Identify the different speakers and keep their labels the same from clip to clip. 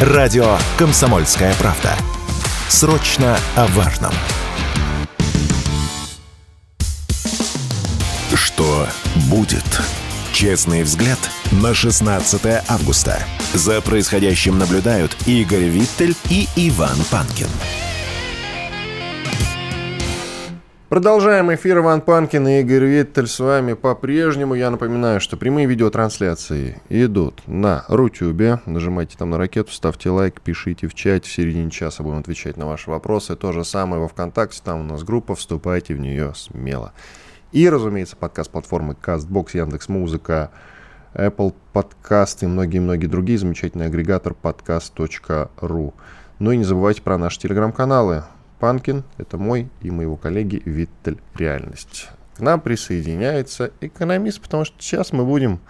Speaker 1: Радио «Комсомольская правда». Срочно о важном. Что будет? Честный взгляд на 16 августа. За происходящим наблюдают Игорь Виттель и Иван Панкин.
Speaker 2: Продолжаем эфир. Иван Панкин и Игорь Виттель с вами по-прежнему. Я напоминаю, что прямые видеотрансляции идут на Рутюбе. Нажимайте там на ракету, ставьте лайк, пишите в чат. В середине часа будем отвечать на ваши вопросы. То же самое во Вконтакте. Там у нас группа. Вступайте в нее смело. И, разумеется, подкаст платформы CastBox, Яндекс.Музыка, Apple Podcast и многие-многие другие. Замечательный агрегатор podcast.ru. Ну и не забывайте про наши телеграм-каналы. Панкин, это мой и моего коллеги Виттель Реальность. К нам присоединяется экономист, потому что сейчас мы будем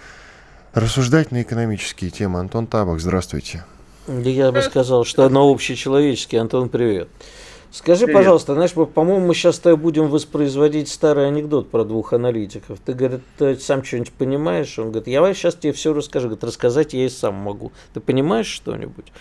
Speaker 2: рассуждать на экономические темы. Антон Табак, здравствуйте.
Speaker 3: Я бы сказал, что оно общечеловеческое. Антон, привет. Скажи, Привет. пожалуйста, знаешь, по-моему, мы сейчас тобой будем воспроизводить старый анекдот про двух аналитиков. Ты, говорит, ты сам что-нибудь понимаешь? Он говорит, я сейчас тебе все расскажу. Говорит, рассказать я и сам могу. Ты понимаешь что-нибудь?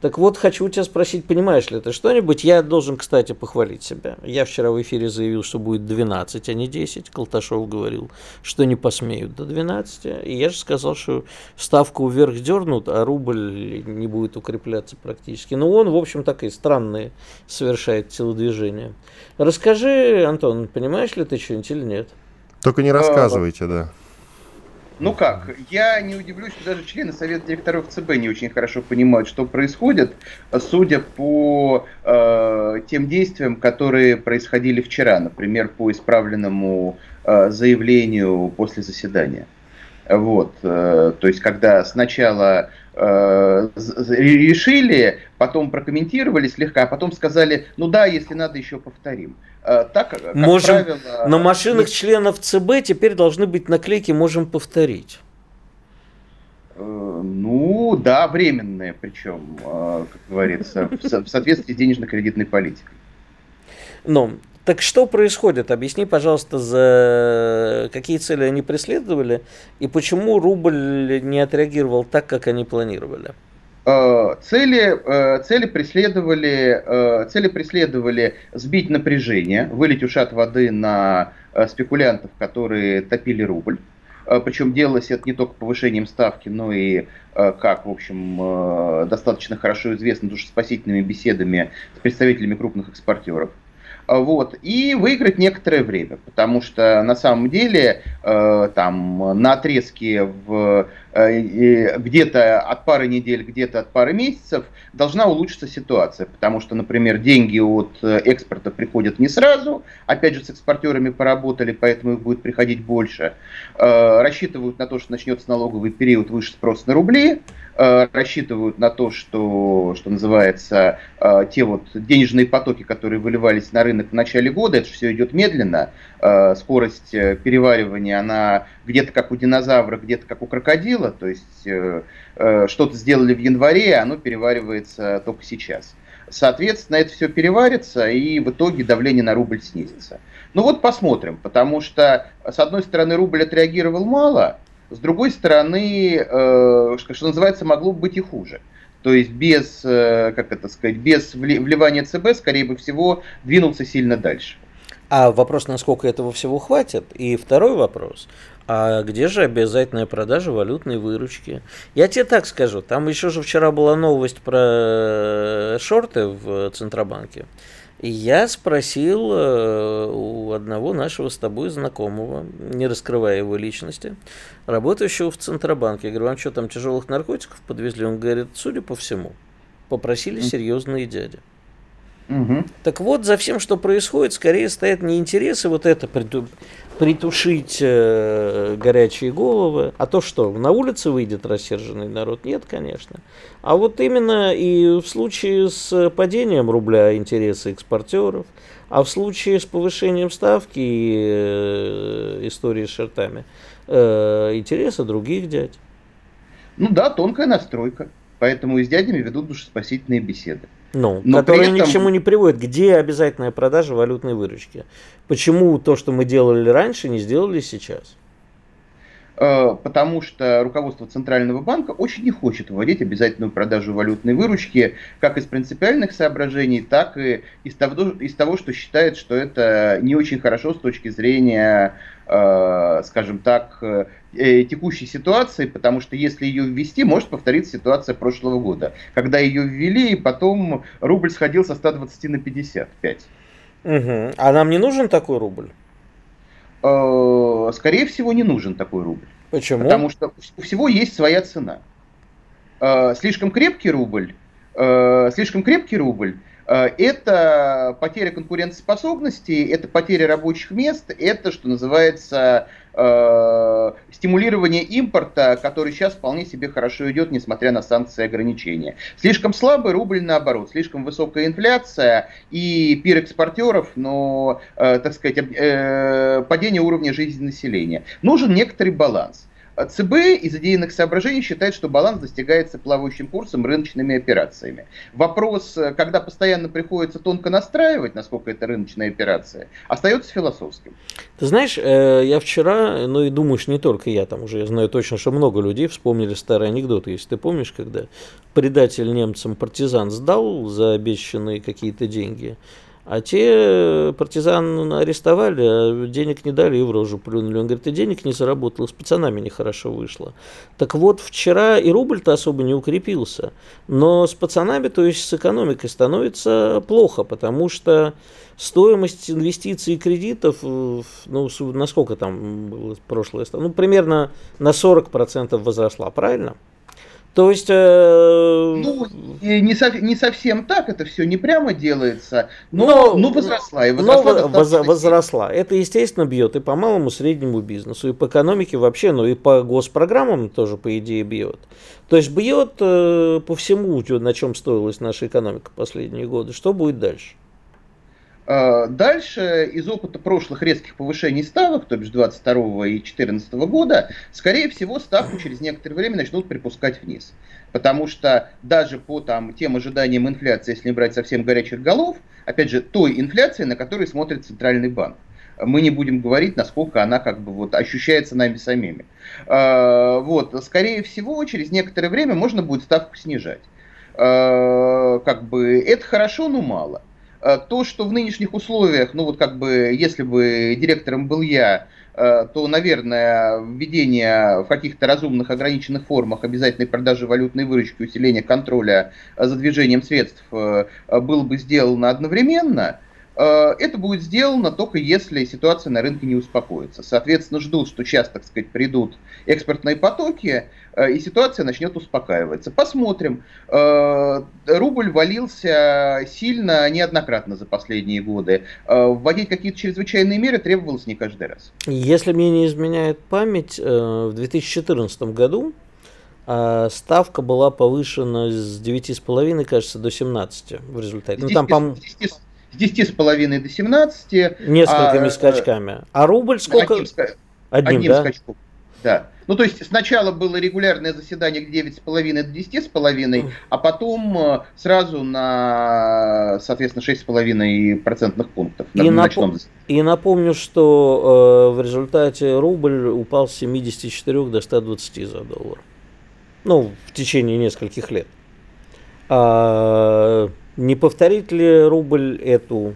Speaker 3: Так вот, хочу у тебя спросить, понимаешь ли ты что-нибудь? Я должен, кстати, похвалить себя. Я вчера в эфире заявил, что будет 12, а не 10. Колташов говорил, что не посмеют до 12. И я же сказал, что ставку вверх дернут, а рубль не будет укрепляться практически. Но он, в общем, такие странные совершает совершает телодвижение. Расскажи, Антон, понимаешь ли ты что-нибудь или нет?
Speaker 2: Только не рассказывайте, да.
Speaker 4: Ну как, я не удивлюсь, что даже члены Совета директоров ЦБ не очень хорошо понимают, что происходит, судя по э, тем действиям, которые происходили вчера, например, по исправленному э, заявлению после заседания. Вот, э, то есть, когда сначала э, решили, потом прокомментировали слегка, а потом сказали, ну да, если надо, еще повторим.
Speaker 3: Э, так, как можем, правило, на машинах членов ЦБ теперь должны быть наклейки «Можем повторить».
Speaker 4: Ну, да, временные, причем, как говорится, в соответствии с денежно-кредитной политикой.
Speaker 3: Ну, так что происходит? Объясни, пожалуйста, за какие цели они преследовали и почему рубль не отреагировал так, как они планировали?
Speaker 4: Э, цели, э, цели, преследовали, э, цели преследовали сбить напряжение, вылить ушат воды на спекулянтов, которые топили рубль. Причем делалось это не только повышением ставки, но и, как, в общем, достаточно хорошо известно, душеспасительными беседами с представителями крупных экспортеров. Вот, и выиграть некоторое время, потому что на самом деле э, там на отрезке в, э, где-то от пары недель, где-то от пары месяцев должна улучшиться ситуация, потому что, например, деньги от э, экспорта приходят не сразу, опять же с экспортерами поработали, поэтому их будет приходить больше, э, рассчитывают на то, что начнется налоговый период выше спрос на рубли, рассчитывают на то, что, что называется, э, те вот денежные потоки, которые выливались на рынок в начале года, это все идет медленно, э, скорость переваривания, она где-то как у динозавра, где-то как у крокодила, то есть что-то сделали в январе, а оно переваривается только сейчас. Соответственно, это все переварится, и в итоге давление на рубль снизится. Ну вот посмотрим, потому что, с одной стороны, рубль отреагировал мало, с другой стороны, э, что называется, могло бы быть и хуже. То есть без, э, как это сказать, без вливания ЦБ, скорее бы всего, двинулся сильно дальше.
Speaker 3: А вопрос, насколько этого всего хватит? И второй вопрос. А где же обязательная продажа валютной выручки? Я тебе так скажу, там еще же вчера была новость про шорты в Центробанке. И я спросил э, у одного нашего с тобой знакомого, не раскрывая его личности, работающего в Центробанке. Я говорю, вам что, там тяжелых наркотиков подвезли? Он говорит, судя по всему, попросили серьезные дяди. Угу. Так вот, за всем, что происходит, скорее стоят не интересы вот это притушить э, горячие головы. А то что, на улице выйдет рассерженный народ? Нет, конечно. А вот именно и в случае с падением рубля интересы экспортеров, а в случае с повышением ставки и э, истории с шертами э, интересы других дядь.
Speaker 4: Ну да, тонкая настройка. Поэтому и с дядями ведут душеспасительные беседы.
Speaker 3: Ну, Но которые этом... ни к чему не приводят. Где обязательная продажа валютной выручки? Почему то, что мы делали раньше, не сделали сейчас?
Speaker 4: Э, потому что руководство Центрального банка очень не хочет вводить обязательную продажу валютной выручки как из принципиальных соображений, так и из того, из того что считает, что это не очень хорошо с точки зрения, э, скажем так, э, текущей ситуации, потому что если ее ввести, может повториться ситуация прошлого года, когда ее ввели, и потом рубль сходил со 120 на 55.
Speaker 3: Угу. А нам не нужен такой рубль?
Speaker 4: Э, скорее всего, не нужен такой рубль.
Speaker 3: Почему?
Speaker 4: Потому что у всего есть своя цена. Э, слишком крепкий рубль, э, слишком крепкий рубль это потеря конкурентоспособности, это потеря рабочих мест, это, что называется, э, стимулирование импорта, который сейчас вполне себе хорошо идет, несмотря на санкции и ограничения. Слишком слабый рубль, наоборот, слишком высокая инфляция и пир экспортеров, но, э, так сказать, падение уровня жизни населения. Нужен некоторый баланс. ЦБ из идейных соображений считает, что баланс достигается плавающим курсом рыночными операциями. Вопрос, э, когда постоянно приходится тонко настраивать, насколько это рыночная операция, остается философским.
Speaker 3: Ты знаешь, э, я вчера, ну и думаешь, не только я, там уже я знаю точно, что много людей вспомнили старый анекдот, если ты помнишь, когда предатель немцам партизан сдал за обещанные какие-то деньги, а те партизан арестовали, а денег не дали и в рожу плюнули. Он говорит, ты денег не заработал, с пацанами нехорошо вышло. Так вот, вчера и рубль-то особо не укрепился. Но с пацанами, то есть с экономикой, становится плохо, потому что стоимость инвестиций и кредитов, ну, насколько там было прошлое, ну, примерно на 40% возросла, правильно? То есть... Э...
Speaker 4: Ну, не, со, не совсем так, это все не прямо делается, но, но, но возросла. И
Speaker 3: возросла, но воз, возросла. Это, естественно, бьет и по малому среднему бизнесу, и по экономике вообще, ну и по госпрограммам тоже, по идее, бьет. То есть бьет э, по всему, на чем стоилась наша экономика последние годы. Что будет дальше?
Speaker 4: А, дальше из опыта прошлых резких повышений ставок, то бишь 22 и 2014 года, скорее всего, ставку через некоторое время начнут припускать вниз. Потому что даже по там, тем ожиданиям инфляции, если не брать совсем горячих голов, опять же, той инфляции, на которой смотрит Центральный банк. Мы не будем говорить, насколько она как бы вот ощущается нами самими. А, вот, скорее всего, через некоторое время можно будет ставку снижать. А, как бы это хорошо, но мало. Э, то, что в нынешних условиях, ну вот как бы, если бы директором был я, э, то, наверное, введение в каких-то разумных ограниченных формах обязательной продажи валютной выручки, усиления контроля за движением средств э, было бы сделано одновременно – Э, это будет сделано только если ситуация на рынке не успокоится. Соответственно, ждут, что сейчас, так сказать, придут экспортные потоки, э, и ситуация начнет успокаиваться. Посмотрим. Э, рубль валился сильно неоднократно за последние годы. Вводить какие-то чрезвычайные меры требовалось не каждый раз.
Speaker 3: Если мне не изменяет память, в 2014 году ставка была повышена с 9,5, кажется, до 17 в результате.
Speaker 4: Ну, там, по 10,5 до 17.
Speaker 3: Несколькими а, скачками. А рубль сколько?
Speaker 4: Одним, одним, одним да? скачком. Да. Ну, то есть сначала было регулярное заседание к 9,5 до 10,5, а потом э, сразу на, соответственно, 6,5 процентных пунктов.
Speaker 3: И, на напом... и напомню, что э, в результате рубль упал с 74 до 120 за доллар. Ну, в течение нескольких лет. А, не повторит ли рубль эту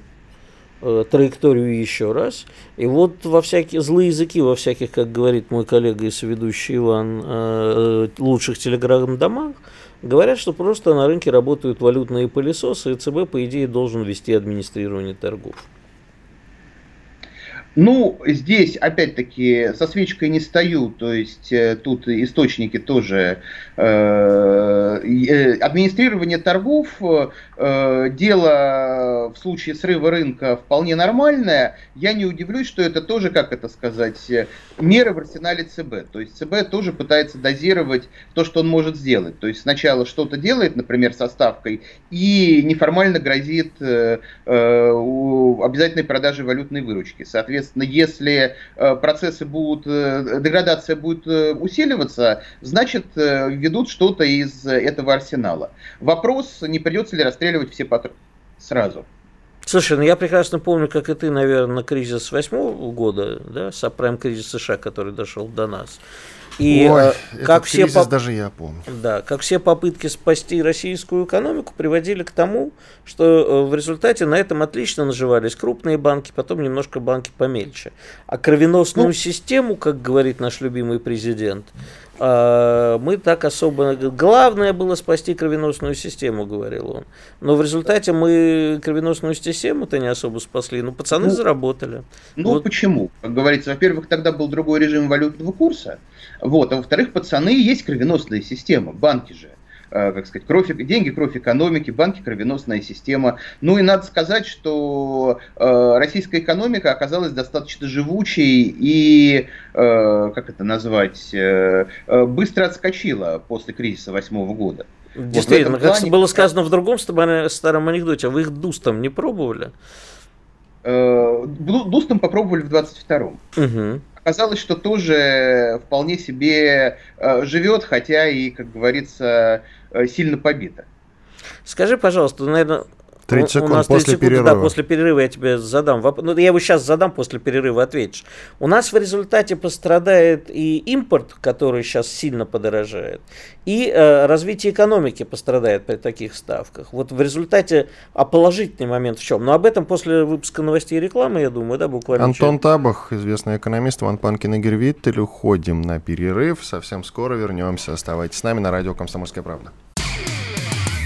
Speaker 3: э, траекторию еще раз? И вот во всякие злые языки, во всяких, как говорит мой коллега и соведущий Иван, э, лучших телеграм-домах, говорят, что просто на рынке работают валютные пылесосы, и ЦБ, по идее, должен вести администрирование торгов.
Speaker 4: Ну, здесь, опять-таки, со свечкой не стою, то есть э, тут источники тоже. Э, э, администрирование торгов, дело в случае срыва рынка вполне нормальное. Я не удивлюсь, что это тоже, как это сказать, меры в арсенале ЦБ. То есть ЦБ тоже пытается дозировать то, что он может сделать. То есть сначала что-то делает, например, со ставкой, и неформально грозит обязательной продажей валютной выручки. Соответственно, Соответственно, если э, процессы будут, э, деградация будет э, усиливаться, значит, ведут что-то из этого арсенала. Вопрос, не придется ли расстреливать все патроны сразу.
Speaker 3: Слушай, ну я прекрасно помню, как и ты, наверное, кризис восьмого года, да, сапрайм кризис США, который дошел до нас.
Speaker 2: И Ой, э, как все поп... даже я помню.
Speaker 3: Да, как все попытки спасти российскую экономику приводили к тому, что э, в результате на этом отлично наживались крупные банки, потом немножко банки помельче. А кровеносную ну, систему, как говорит наш любимый президент, мы так особо... Главное было спасти кровеносную систему, говорил он. Но в результате мы кровеносную систему-то не особо спасли. Ну, пацаны ну, заработали.
Speaker 4: Ну, вот. почему? Как говорится, во-первых, тогда был другой режим валютного курса. Вот. А во-вторых, пацаны есть кровеносная система, банки же как сказать, кровь, деньги, кровь экономики, банки, кровеносная система. Ну и надо сказать, что э, российская экономика оказалась достаточно живучей и, э, как это назвать, э, э быстро отскочила после кризиса восьмого года.
Speaker 3: Действительно, вот как было сказано в другом старом анекдоте, а вы их дустом не пробовали?
Speaker 4: Э, дустом попробовали в 22-м. Угу оказалось, что тоже вполне себе э, живет, хотя и, как говорится, э, сильно побито.
Speaker 3: Скажи, пожалуйста, наверное,
Speaker 2: 30 секунд у нас 30 после секунд, перерыва. Да,
Speaker 3: после перерыва я тебе задам вопрос. Ну, я его сейчас задам, после перерыва ответишь. У нас в результате пострадает и импорт, который сейчас сильно подорожает, и э, развитие экономики пострадает при таких ставках. Вот в результате, а положительный момент в чем? Но об этом после выпуска новостей и рекламы, я думаю, да, буквально.
Speaker 2: Антон через... Табах, известный экономист, Ван Панкин и Гервиттель. Уходим на перерыв. Совсем скоро вернемся. Оставайтесь с нами на радио «Комсомольская правда».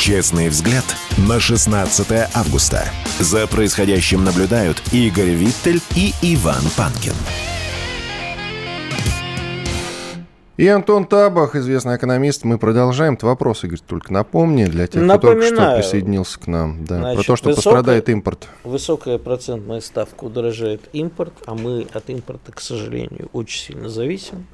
Speaker 1: Честный взгляд на 16 августа. За происходящим наблюдают Игорь Виттель и Иван Панкин.
Speaker 2: И Антон Табах, известный экономист. Мы продолжаем. Это вопрос, Игорь, только напомни для тех, Напоминаю, кто только что присоединился к нам. Да, значит, про то, что высокая, пострадает импорт.
Speaker 3: Высокая процентная ставка удорожает импорт, а мы от импорта, к сожалению, очень сильно зависим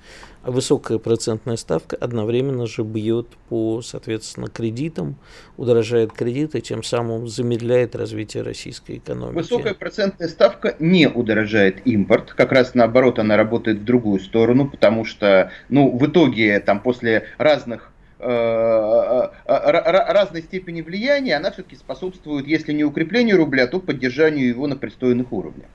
Speaker 3: высокая процентная ставка одновременно же бьет по, соответственно, кредитам, удорожает кредиты, тем самым замедляет развитие российской экономики.
Speaker 4: Высокая процентная ставка не удорожает импорт, как раз наоборот она работает в другую сторону, потому что, ну, в итоге там после разных э, э, э, разной степени влияния, она все-таки способствует, если не укреплению рубля, то поддержанию его на пристойных уровнях.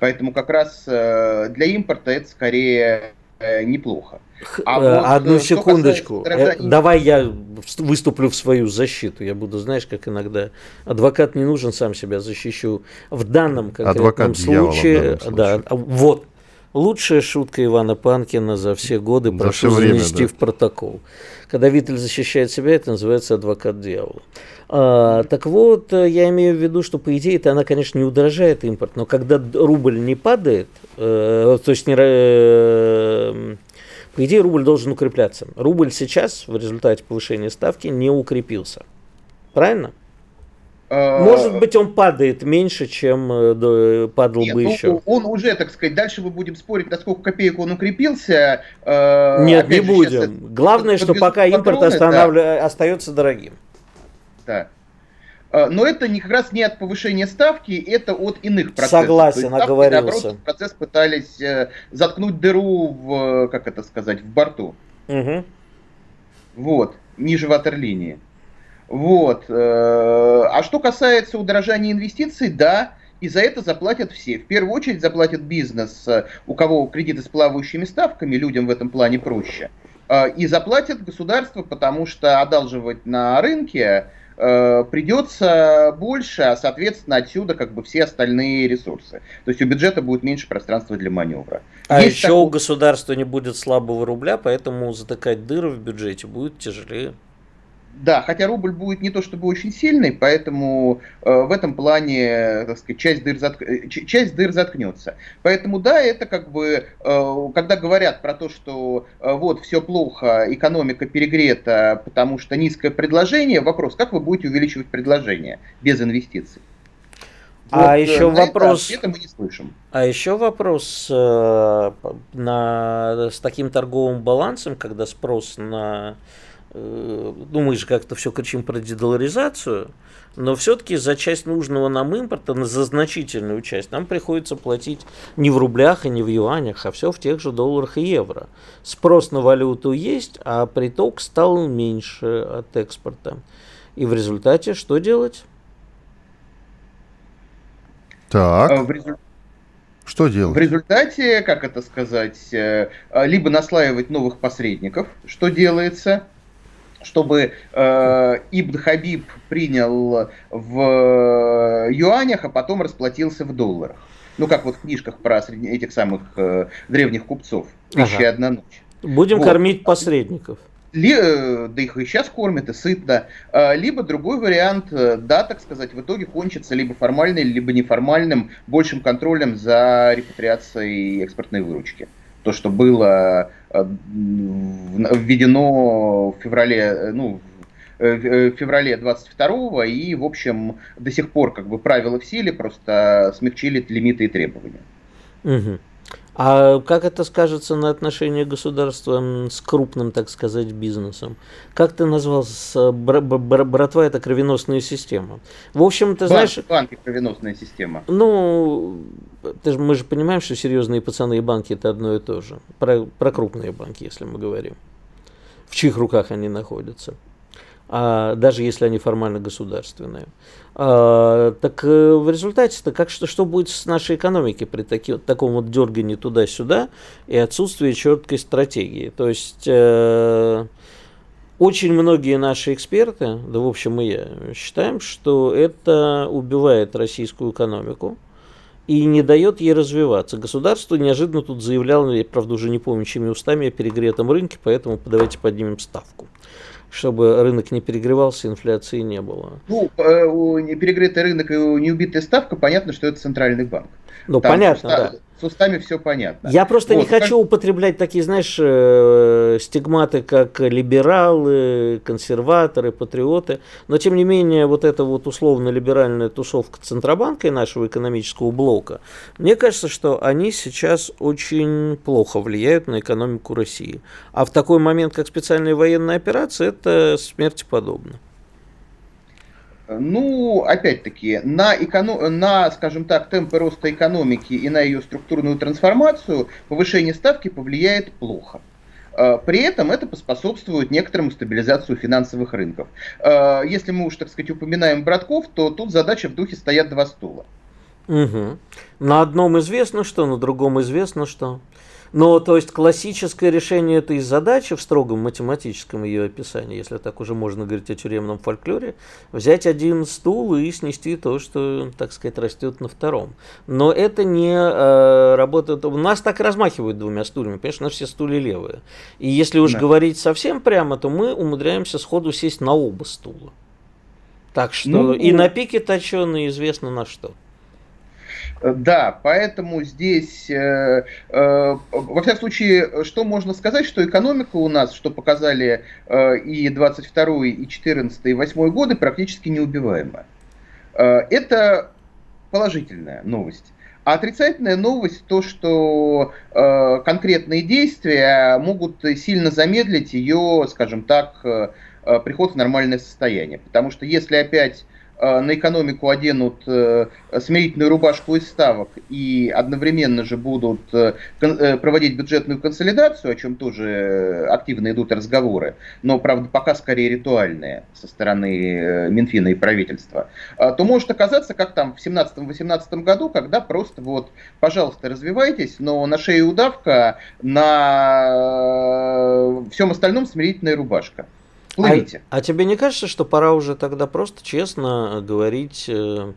Speaker 4: Поэтому как раз для импорта это скорее Э, неплохо.
Speaker 3: А э, вот, Одну э, секундочку. Гражданин... Давай я выступлю в свою защиту. Я буду, знаешь, как иногда адвокат не нужен, сам себя защищу. В данном конкретном адвокат случае, дьявола, случае. да, вот лучшая шутка Ивана Панкина за все годы, за прошу все время, занести да. в протокол. Когда Виттель защищает себя, это называется адвокат дьявола. А, так вот, я имею в виду, что по идее это она, конечно, не удорожает импорт, но когда рубль не падает, э, то есть не, э, по идее рубль должен укрепляться. Рубль сейчас в результате повышения ставки не укрепился. Правильно? А, Может быть, он падает меньше, чем э, падал Нет, бы ну, еще.
Speaker 4: Он уже, так сказать, дальше мы будем спорить, насколько копеек он укрепился.
Speaker 3: Э, Нет, не же, будем. Главное, что пока импорт останавли... да. остается дорогим.
Speaker 4: Да. Но это не, как раз не от повышения ставки, это от иных
Speaker 3: процессов. Согласен, ставки, оговорился.
Speaker 4: Наоборот, процесс пытались э, заткнуть дыру в, как это сказать, в борту. Угу. Вот, ниже ватерлинии. Вот. Э, а что касается удорожания инвестиций, да, и за это заплатят все. В первую очередь заплатит бизнес, э, у кого кредиты с плавающими ставками, людям в этом плане проще. Э, и заплатит государство, потому что одалживать на рынке придется больше, а соответственно отсюда как бы все остальные ресурсы. То есть у бюджета будет меньше пространства для маневра.
Speaker 3: А Есть еще такой... у государства не будет слабого рубля, поэтому затыкать дыры в бюджете будет тяжелее.
Speaker 4: Да, хотя рубль будет не то чтобы очень сильный, поэтому э, в этом плане, так сказать, часть дыр, затк... Э, часть дыр заткнется. Поэтому да, это как бы, э, когда говорят про то, что э, вот все плохо, экономика перегрета, потому что низкое предложение, вопрос, как вы будете увеличивать предложение без инвестиций?
Speaker 3: а вот еще вопрос. Это, мы не слышим. А еще вопрос э, на, с таким торговым балансом, когда спрос на э, ну, мы же как-то все кричим про дедоларизацию, но все-таки за часть нужного нам импорта, за значительную часть, нам приходится платить не в рублях и не в юанях, а все в тех же долларах и евро. Спрос на валюту есть, а приток стал меньше от экспорта. И в результате что делать?
Speaker 2: Так. А в результате что делать?
Speaker 4: В результате, как это сказать, э, либо наслаивать новых посредников, что делается, чтобы э, Ибн Хабиб принял в юанях, а потом расплатился в долларах. Ну, как вот в книжках про средне, этих самых э, древних купцов. Тысяча ага. одна ночь.
Speaker 3: Будем вот. кормить посредников.
Speaker 4: Ли, э, да их и сейчас кормят, и сытно. А, либо другой вариант, э, да, так сказать, в итоге кончится либо формальным, либо неформальным большим контролем за репатриацией экспортной выручки то, что было э, введено в феврале, э, ну, э, в феврале 22 и, в общем, до сих пор как бы правила в силе, просто смягчили лимиты и требования.
Speaker 3: Угу. А как это скажется на отношении государства с крупным, так сказать, бизнесом? Как ты назвал, с, бр бр братва это кровеносная система? В общем, ты Банк, знаешь...
Speaker 4: Банки кровеносная система.
Speaker 3: Ну, ты же, мы же понимаем, что серьезные пацаны и банки это одно и то же. Про, про крупные банки, если мы говорим. В чьих руках они находятся а, даже если они формально государственные. А, так э, в результате-то как что, что будет с нашей экономикой при таки, вот, таком вот дергании туда-сюда и отсутствии четкой стратегии? То есть э, очень многие наши эксперты, да в общем и я, считаем, что это убивает российскую экономику и не дает ей развиваться. Государство неожиданно тут заявляло, я правда уже не помню, чьими устами, о перегретом рынке, поэтому давайте поднимем ставку чтобы рынок не перегревался, инфляции не было.
Speaker 4: Ну, э, перегретый рынок и неубитая ставка, понятно, что это центральный банк.
Speaker 3: Ну, Там понятно,
Speaker 4: да с устами все понятно.
Speaker 3: Я просто вот, не хочу как... употреблять такие, знаешь, э, стигматы, как либералы, консерваторы, патриоты. Но, тем не менее, вот эта вот условно-либеральная тусовка Центробанка и нашего экономического блока, мне кажется, что они сейчас очень плохо влияют на экономику России. А в такой момент, как специальная военная операция, это смерти подобно.
Speaker 4: Ну, опять-таки, на, эконом... на, скажем так, темпы роста экономики и на ее структурную трансформацию повышение ставки повлияет плохо. А, при этом это поспособствует некоторому стабилизацию финансовых рынков. А, если мы уж, так сказать, упоминаем братков, то тут задача в духе стоят два стула.
Speaker 3: Угу. На одном известно что, на другом известно что. Но, то есть, классическое решение этой задачи в строгом математическом ее описании, если так уже можно говорить о тюремном фольклоре, взять один стул и снести то, что, так сказать, растет на втором. Но это не э, работает. У нас так размахивают двумя стульями, понимаешь, у нас все стулья левые. И если уж да. говорить совсем прямо, то мы умудряемся сходу сесть на оба стула. Так что ну, и на пике точеный известно на что.
Speaker 4: Э, да, поэтому здесь, э, э, во всяком случае, что можно сказать, что экономика у нас, что показали э, и 22 и 14 и 8 годы, практически неубиваема. Э, это положительная новость. А отрицательная новость то, что э, конкретные действия могут сильно замедлить ее, скажем так, э, э приход в нормальное состояние. Потому что если опять на экономику оденут э, смирительную рубашку из ставок и одновременно же будут э, проводить бюджетную консолидацию, о чем тоже активно идут разговоры, но, правда, пока скорее ритуальные со стороны Минфина и правительства, то может оказаться, как там в 17-18 году, когда просто вот, пожалуйста, развивайтесь, но на шее удавка, на всем остальном смирительная рубашка.
Speaker 3: Плывите. А, а тебе не кажется, что пора уже тогда просто честно говорить э,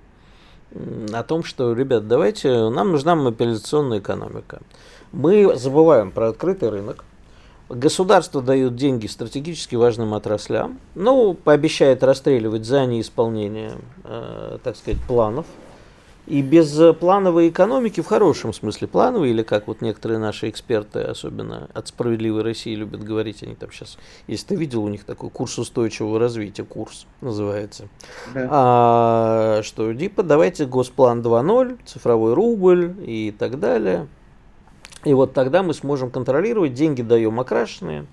Speaker 3: о том, что, ребят, давайте, нам нужна мобилизационная экономика. Мы забываем про открытый рынок. Государство дает деньги стратегически важным отраслям, ну, пообещает расстреливать за неисполнение, э, так сказать, планов. И без э, плановой экономики, в хорошем смысле плановой, или как вот некоторые наши эксперты, особенно от «Справедливой России», любят говорить, они там сейчас, если ты видел, у них такой курс устойчивого развития, курс называется. Да. А, что, типа, давайте Госплан 2.0, цифровой рубль и так далее. И вот тогда мы сможем контролировать, деньги даем окрашенные,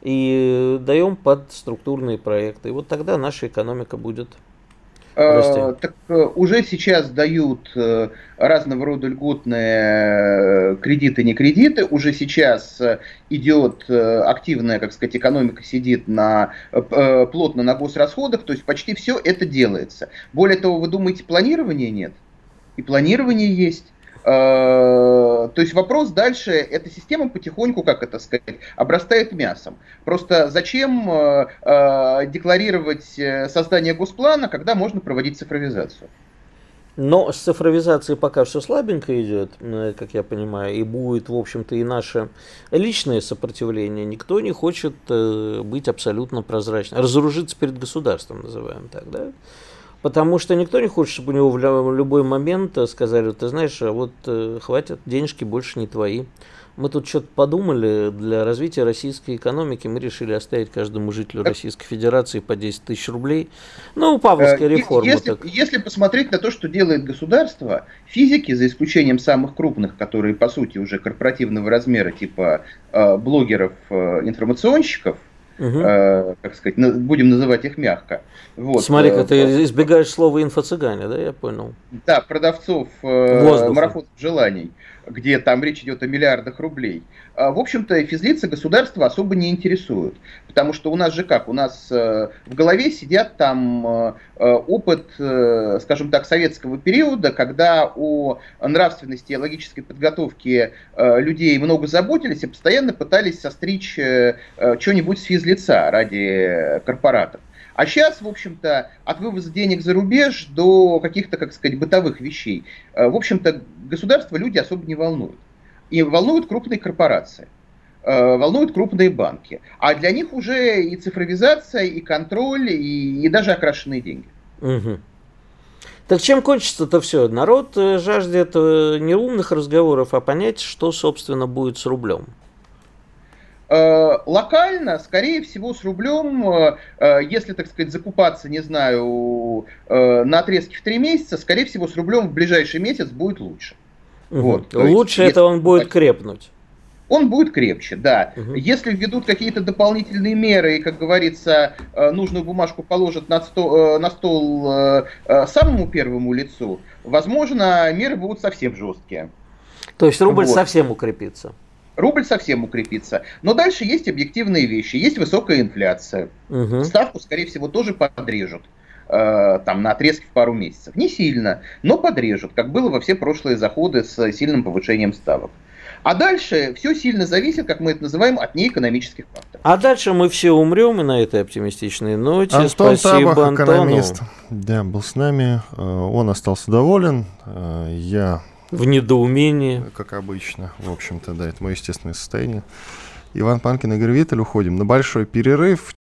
Speaker 3: и даем под структурные проекты. И вот тогда наша экономика будет
Speaker 4: Э, так э, уже сейчас дают э, разного рода льготные кредиты, не кредиты. Уже сейчас идет активная, как сказать, экономика сидит на, плотно на госрасходах, то есть почти все это делается. Более того, вы думаете, планирования нет? И планирование есть. Э, то есть вопрос дальше, эта система потихоньку, как это сказать, обрастает мясом. Просто зачем э, э, декларировать создание госплана, когда можно проводить цифровизацию?
Speaker 3: Но с цифровизацией пока все слабенько идет, как я понимаю, и будет, в общем-то, и наше личное сопротивление. Никто не хочет быть абсолютно прозрачным. Разоружиться перед государством, называем так, да? Потому что никто не хочет, чтобы у него в любой момент сказали, ты знаешь, а вот э, хватит, денежки больше не твои. Мы тут что-то подумали, для развития российской экономики мы решили оставить каждому жителю Российской Федерации по 10 тысяч рублей. Ну, Павловская э, реформа.
Speaker 4: Если, так. если посмотреть на то, что делает государство, физики, за исключением самых крупных, которые, по сути, уже корпоративного размера, типа э, блогеров, э, информационщиков, угу. э, как сказать, будем называть их мягко.
Speaker 3: Вот. Смотри-ка, э, ты избегаешь слова инфо-цыгане, да, я понял?
Speaker 4: Да, продавцов э, марафонов желаний где там речь идет о миллиардах рублей, а, в общем-то, физлица государства особо не интересуют. Потому что у нас же как? У нас э, в голове сидят там э, э, опыт, скажем так, советского периода, когда о нравственности и логической подготовке людей много заботились и постоянно пытались состричь что-нибудь с физлица ради корпоратов. А сейчас, в общем-то, от вывоза денег за рубеж до каких-то, как сказать, бытовых вещей, э, в общем-то, государство люди особо не волнуют. И волнуют крупные корпорации э, волнуют крупные банки. А для них уже и цифровизация, и контроль, и, и даже окрашенные деньги.
Speaker 3: Угу. Так чем кончится-то все? Народ э, жаждет не умных разговоров, а понять, что, собственно, будет с рублем.
Speaker 4: Э, локально, скорее всего, с рублем, э, э, если, так сказать, закупаться, не знаю, на отрезке в три месяца, скорее всего, с рублем в ближайший месяц будет лучше.
Speaker 3: Угу. Вот, лучше есть, это он будет крепнуть.
Speaker 4: Он будет крепче, да. Угу. Если введут какие-то дополнительные меры и, как говорится, нужную бумажку положат на стол, на стол самому первому лицу, возможно, меры будут совсем жесткие.
Speaker 3: То есть рубль вот. совсем укрепится
Speaker 4: рубль совсем укрепится. Но дальше есть объективные вещи. Есть высокая инфляция. Угу. Ставку, скорее всего, тоже подрежут э, там на отрезке в пару месяцев. Не сильно, но подрежут, как было во все прошлые заходы с сильным повышением ставок. А дальше все сильно зависит, как мы это называем, от неэкономических факторов.
Speaker 3: А дальше мы все умрем и на этой оптимистичной ноте.
Speaker 2: Антон Спасибо Табах, Антону. экономист, да, был с нами. Э, он остался доволен. Э, я
Speaker 3: в недоумении.
Speaker 2: Как обычно, в общем-то, да, это мое естественное состояние. Иван Панкин, Игорь Виттель, уходим на большой перерыв.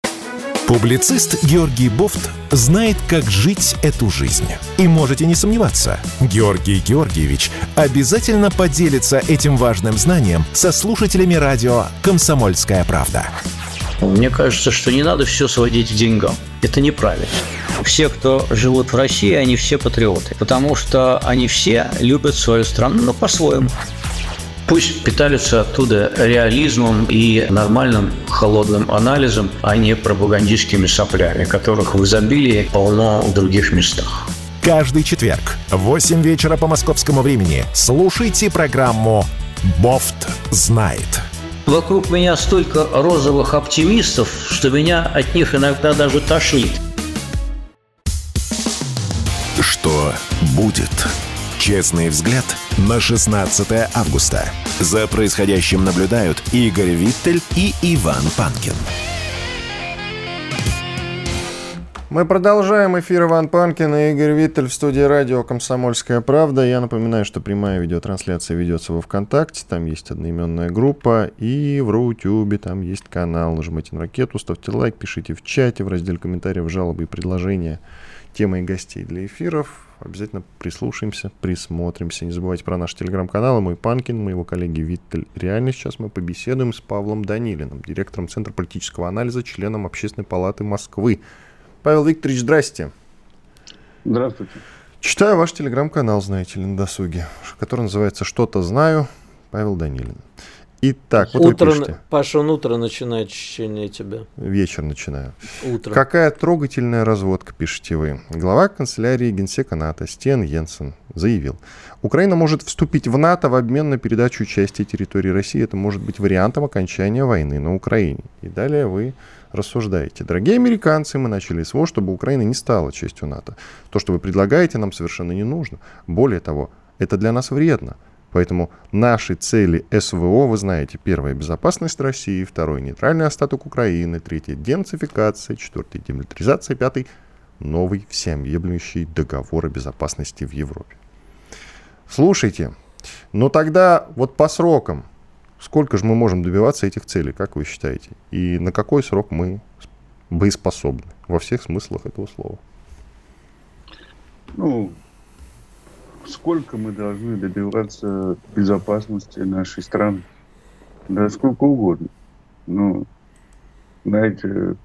Speaker 1: Публицист Георгий Бофт знает, как жить эту жизнь. И можете не сомневаться, Георгий Георгиевич обязательно поделится этим важным знанием со слушателями радио «Комсомольская правда».
Speaker 5: Мне кажется, что не надо все сводить к деньгам. Это неправильно. Все, кто живут в России, они все патриоты, потому что они все любят свою страну, но по-своему. Пусть питаются оттуда реализмом и нормальным холодным анализом, а не пропагандистскими соплями, которых в изобилии полно в других местах.
Speaker 1: Каждый четверг в 8 вечера по московскому времени слушайте программу «Бофт знает».
Speaker 5: Вокруг меня столько розовых оптимистов, что меня от них иногда даже тошнит.
Speaker 1: Что будет? Честный взгляд на 16 августа. За происходящим наблюдают Игорь Виттель и Иван Панкин.
Speaker 2: Мы продолжаем эфир Иван Панкин и Игорь Виттель в студии радио «Комсомольская правда». Я напоминаю, что прямая видеотрансляция ведется во ВКонтакте, там есть одноименная группа, и в Рутюбе там есть канал. Нажимайте на ракету, ставьте лайк, пишите в чате, в разделе комментариев, жалобы и предложения, темы и гостей для эфиров. Обязательно прислушаемся, присмотримся. Не забывайте про наш телеграм-канал, мой Панкин, моего коллеги Виттель. Реально сейчас мы побеседуем с Павлом Данилиным, директором Центра политического анализа, членом Общественной палаты Москвы. Павел Викторович, здрасте.
Speaker 6: Здравствуйте.
Speaker 2: Читаю ваш телеграм-канал, знаете ли, на досуге, который называется «Что-то знаю». Павел Данилин. Итак, вот
Speaker 3: утро,
Speaker 2: вы пишете.
Speaker 3: Паша, он утро начинает чтение тебя.
Speaker 2: Вечер начинаю.
Speaker 3: Утро.
Speaker 2: Какая трогательная разводка, пишете вы. Глава канцелярии генсека НАТО Стен Йенсен заявил, Украина может вступить в НАТО в обмен на передачу части территории России. Это может быть вариантом окончания войны на Украине. И далее вы рассуждаете. Дорогие американцы, мы начали СВО, чтобы Украина не стала частью НАТО. То, что вы предлагаете, нам совершенно не нужно. Более того, это для нас вредно. Поэтому наши цели СВО, вы знаете, первое – безопасность России, второе – нейтральный остаток Украины, третье – денацификация, четвертое – демилитаризация, пятый – новый всеобъемлющий договор о безопасности в Европе. Слушайте, ну тогда вот по срокам – Сколько же мы можем добиваться этих целей, как вы считаете? И на какой срок мы боеспособны во всех смыслах этого слова?
Speaker 6: Ну, сколько мы должны добиваться безопасности нашей страны? Да сколько угодно. Ну, знаете,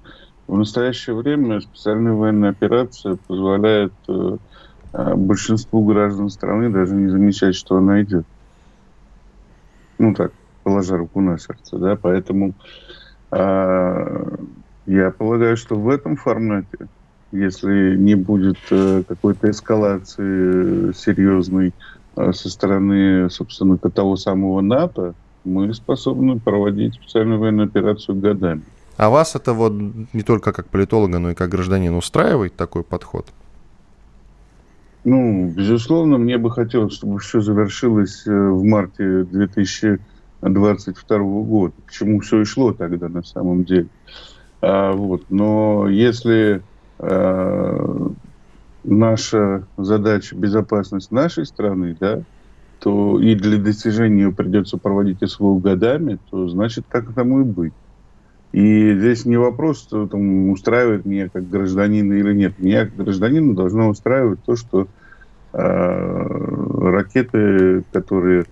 Speaker 6: в настоящее время специальная военная операция позволяет э, э большинству граждан страны даже не замечать, что она идет. Ну так, положа руку на сердце, да, поэтому э, я полагаю, что в этом формате, если не будет э, какой-то эскалации серьезной э, со стороны, собственно, того самого НАТО, мы способны проводить специальную военную операцию годами.
Speaker 2: А вас это вот не только как политолога, но и как гражданин устраивает такой подход?
Speaker 6: Ну, безусловно, мне бы хотелось, чтобы все завершилось э, в марте 2000 22 года. К чему все и шло тогда на самом деле. А, вот. Но если а, наша задача безопасность нашей страны, да, то и для достижения ее придется проводить СВО годами, то значит так тому и быть. И здесь не вопрос, что там, устраивает меня как гражданина или нет. Меня как гражданина должно устраивать то, что э, ракеты, которые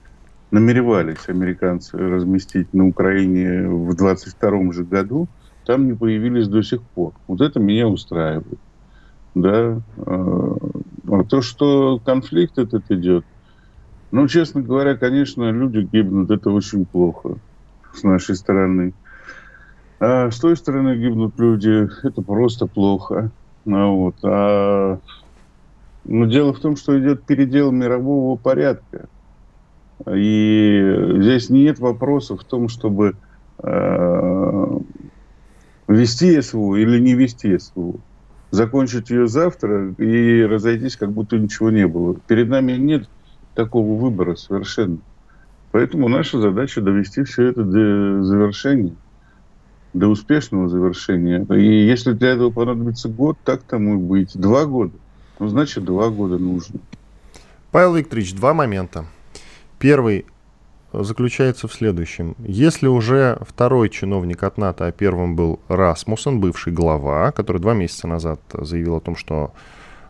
Speaker 6: намеревались американцы разместить на Украине в 22 же году, там не появились до сих пор. Вот это меня устраивает. Да. А, а то, что конфликт этот идет, ну, честно говоря, конечно, люди гибнут, это очень плохо с нашей стороны. А с той стороны гибнут люди, это просто плохо. А вот. А... Но дело в том, что идет передел мирового порядка. И здесь нет вопроса в том, чтобы э, вести СВО или не вести СВО. Закончить ее завтра и разойтись, как будто ничего не было. Перед нами нет такого выбора совершенно. Поэтому наша задача довести все это до завершения, до успешного завершения. И если для этого понадобится год, так тому и быть. Два года. Ну, значит, два года нужно.
Speaker 2: Павел Викторович, два момента. Первый заключается в следующем. Если уже второй чиновник от НАТО, а первым был Расмуссен, бывший глава, который два месяца назад заявил о том, что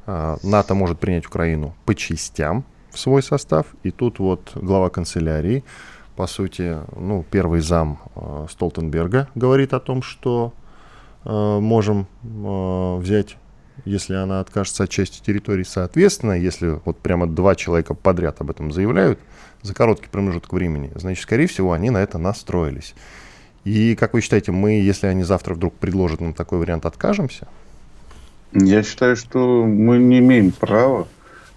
Speaker 2: э, НАТО может принять Украину по частям в свой состав, и тут вот глава канцелярии, по сути, ну, первый зам э, Столтенберга говорит о том, что э, можем э, взять если она откажется от части территории, соответственно, если вот прямо два человека подряд об этом заявляют, за короткий промежуток времени, значит, скорее всего, они на это настроились. И как вы считаете, мы, если они завтра вдруг предложат нам такой вариант, откажемся?
Speaker 6: Я считаю, что мы не имеем права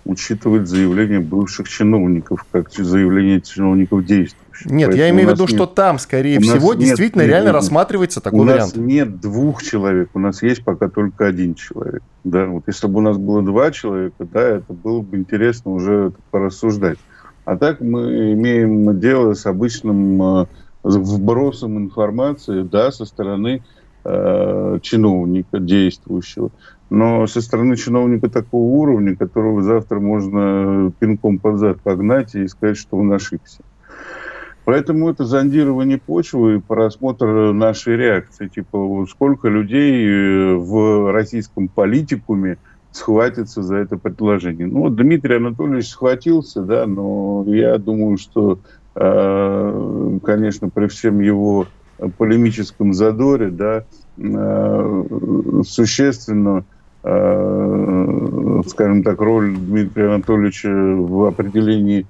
Speaker 6: учитывать заявления бывших чиновников, как заявления чиновников действующих.
Speaker 2: Нет, Поэтому я имею в виду, нет, что там, скорее всего, действительно нет, реально нет, рассматривается такой
Speaker 6: у
Speaker 2: вариант.
Speaker 6: У нас нет двух человек, у нас есть пока только один человек. Да, вот если бы у нас было два человека, да, это было бы интересно уже порассуждать. А так мы имеем дело с обычным э, вбросом информации да, со стороны э, чиновника действующего. но со стороны чиновника такого уровня, которого завтра можно пинком под зад погнать и сказать, что он ошибся. Поэтому это зондирование почвы и просмотр нашей реакции. Типа, сколько людей э, в российском политикуме схватится за это предложение. Ну, вот Дмитрий Анатольевич схватился, да, но я думаю, что, э, конечно, при всем его полемическом задоре, да, э, существенно скажем так, роль Дмитрия Анатольевича в определении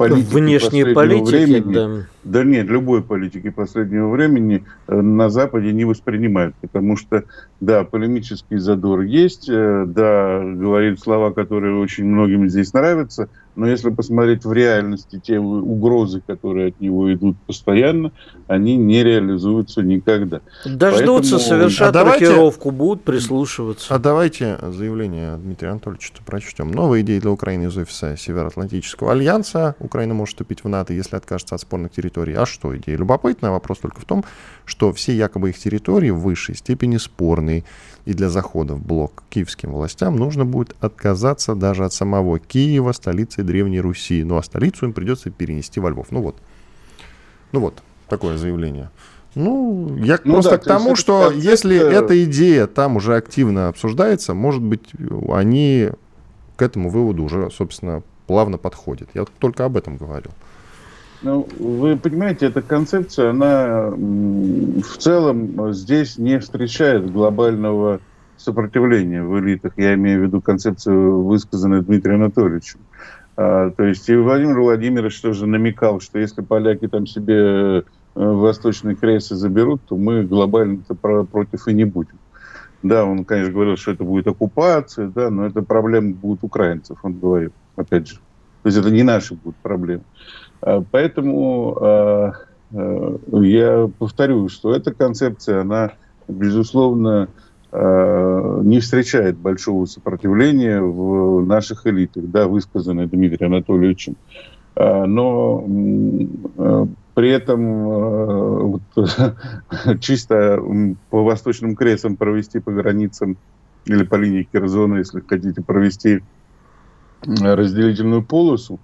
Speaker 3: политики Внешней политики, времени, да.
Speaker 6: Да нет, любой политики последнего времени э, на Западе не воспринимают, потому что, да, полемический задор есть, э, да, говорит слова, которые очень многим здесь нравятся, но если посмотреть в реальности те угрозы, которые от него идут постоянно, они не реализуются никогда.
Speaker 3: Дождутся, Поэтому... совершат а рокировку, будут прислушиваться.
Speaker 2: А давайте заявление Дмитрия Анатольевича прочтем. Новые идеи для Украины из офиса Североатлантического альянса. Украина может вступить в НАТО, если откажется от спорных территорий. А что идея? Любопытная. Вопрос только в том, что все якобы их территории в высшей степени спорные и для захода в блок киевским властям нужно будет отказаться даже от самого Киева, столицы Древней Руси. Ну а столицу им придется перенести во Львов. Ну вот. Ну вот, такое заявление. Ну, я ну, просто да, к тому, что концепт... если эта идея там уже активно обсуждается, может быть, они к этому выводу уже, собственно, плавно подходят. Я только об этом говорил.
Speaker 6: Ну, вы понимаете, эта концепция, она в целом здесь не встречает глобального сопротивления в элитах. Я имею в виду концепцию, высказанную Дмитрием Анатольевичем. А, то есть и Владимир Владимирович тоже намекал, что если поляки там себе э, восточные крейсы заберут, то мы глобально-то против и не будем. Да, он, конечно, говорил, что это будет оккупация, да, но это проблема будет украинцев, он говорил, опять же. То есть это не наши будут проблемы. А, поэтому а, а, я повторю, что эта концепция, она, безусловно, не встречает большого сопротивления в наших элитах, да, высказанное Дмитрием Анатольевичем. Но при этом вот, чисто по восточным кресам провести по границам или по линии Кирзона, если хотите, провести разделительную полосу,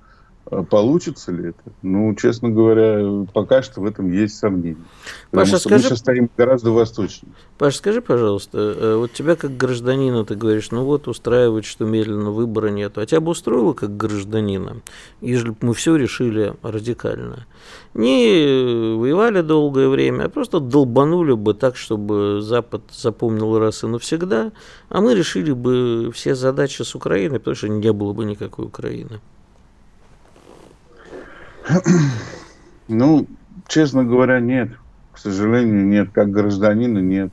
Speaker 6: получится ли это? Ну, честно говоря, пока что в этом есть сомнения. Потому Паша, что скажи... мы сейчас стоим гораздо восточнее.
Speaker 3: Паша, скажи, пожалуйста, э, вот тебя как гражданина, ты говоришь, ну вот устраивает, что медленно выбора нет. А тебя бы устроило как гражданина, если бы мы все решили радикально? Не воевали долгое время, а просто долбанули бы так, чтобы Запад запомнил раз и навсегда, а мы решили бы все задачи с Украиной, потому что не было бы никакой Украины.
Speaker 6: Ну, честно говоря, нет. К сожалению, нет. Как гражданина нет.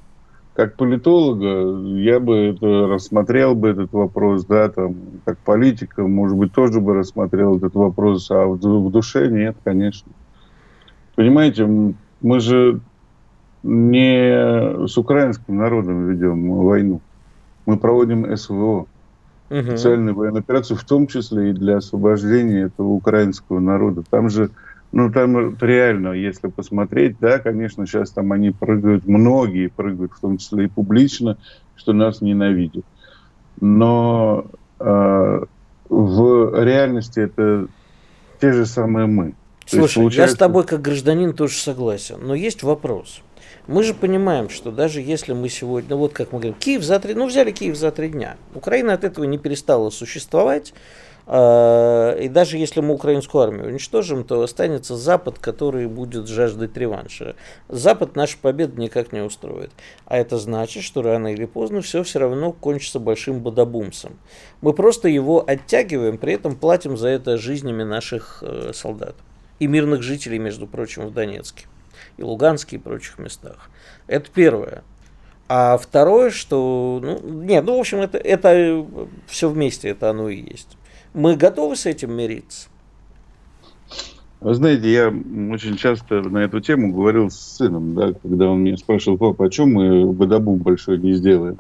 Speaker 6: Как политолога я бы это рассмотрел бы этот вопрос, да, там, как политика, может быть, тоже бы рассмотрел этот вопрос, а в, в душе нет, конечно. Понимаете, мы же не с украинским народом ведем войну. Мы проводим СВО угу. специальную военную операцию, в том числе и для освобождения этого украинского народа. Там же, ну там реально, если посмотреть, да, конечно, сейчас там они прыгают, многие прыгают, в том числе и публично, что нас ненавидят. Но э, в реальности это те же самые мы.
Speaker 3: Слушай, получается... я с тобой как гражданин тоже согласен, но есть вопрос. Мы же понимаем, что даже если мы сегодня, ну вот как мы говорим, Киев за три, ну взяли Киев за три дня, Украина от этого не перестала существовать, а, и даже если мы украинскую армию уничтожим, то останется Запад, который будет жаждать реванша. Запад нашу победу никак не устроит. А это значит, что рано или поздно все все равно кончится большим бодобумсом. Мы просто его оттягиваем, при этом платим за это жизнями наших э, солдат. И мирных жителей, между прочим, в Донецке и Луганске и прочих местах. Это первое. А второе, что, ну, нет, ну, в общем, это, это все вместе, это оно и есть. Мы готовы с этим мириться?
Speaker 6: Вы знаете, я очень часто на эту тему говорил с сыном, да, когда он меня спрашивал, папа, о чем мы Бадабум большой не сделаем?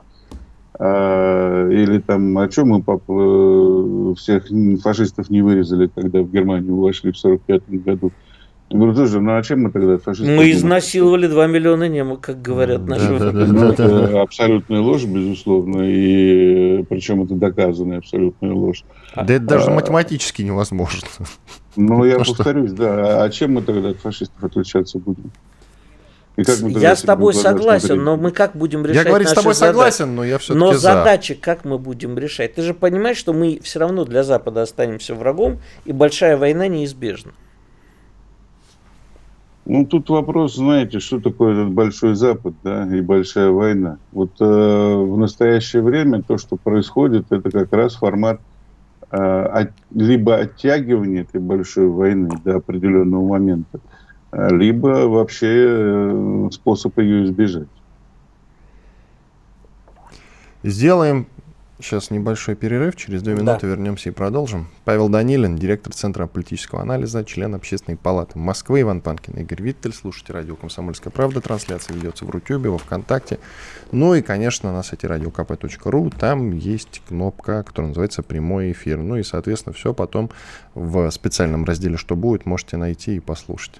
Speaker 6: А, или там, о чем мы, папа, всех фашистов не вырезали, когда в Германию вошли в 45 году? Говорю, слушай, ну а чем мы тогда фашисты?
Speaker 3: Мы изнасиловали 2 миллиона немок, как говорят наши. Да, да, да,
Speaker 6: это абсолютная ложь, безусловно, и причем это доказанная абсолютная ложь.
Speaker 2: Да это даже а, математически невозможно.
Speaker 6: Ну, я повторюсь, да. А чем мы тогда от фашистов отличаться будем?
Speaker 3: я с тобой согласен, смотреть? но мы как будем решать
Speaker 2: Я говорю,
Speaker 3: с
Speaker 2: тобой согласен, но я все-таки
Speaker 3: Но задачи как мы будем решать? Ты же понимаешь, что мы все равно для Запада останемся врагом, и большая война неизбежна.
Speaker 6: Ну, тут вопрос, знаете, что такое этот Большой Запад, да, и Большая война. Вот э, в настоящее время то, что происходит, это как раз формат э, от, либо оттягивания этой Большой войны до определенного момента, либо вообще э, способ ее избежать.
Speaker 2: Сделаем сейчас небольшой перерыв, через две минуты да. вернемся и продолжим. Павел Данилин, директор Центра политического анализа, член Общественной палаты Москвы, Иван Панкин, Игорь Виттель, слушайте радио «Комсомольская правда», трансляция ведется в Рутюбе, во Вконтакте, ну и, конечно, на сайте radiokp.ru, там есть кнопка, которая называется «Прямой эфир», ну и, соответственно, все потом в специальном разделе «Что будет» можете найти и послушать.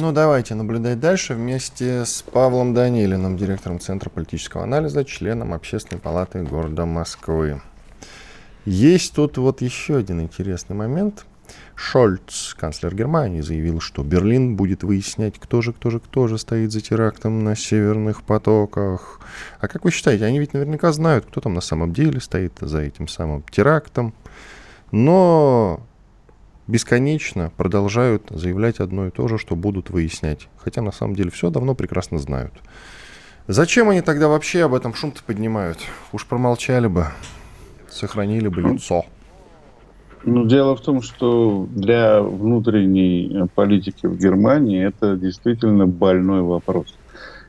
Speaker 2: Ну, давайте наблюдать дальше вместе с Павлом Данилиным, директором Центра политического анализа, членом Общественной палаты города Москвы. Есть тут вот еще один интересный момент. Шольц, канцлер Германии, заявил, что Берлин будет выяснять, кто же, кто же, кто же стоит за терактом на северных потоках. А как вы считаете, они ведь наверняка знают, кто там на самом деле стоит за этим самым терактом. Но бесконечно продолжают заявлять одно и то же, что будут выяснять. Хотя на самом деле все давно прекрасно знают. Зачем они тогда вообще об этом шум-то поднимают? Уж промолчали бы, сохранили бы лицо.
Speaker 6: Ну, дело в том, что для внутренней политики в Германии это действительно больной вопрос.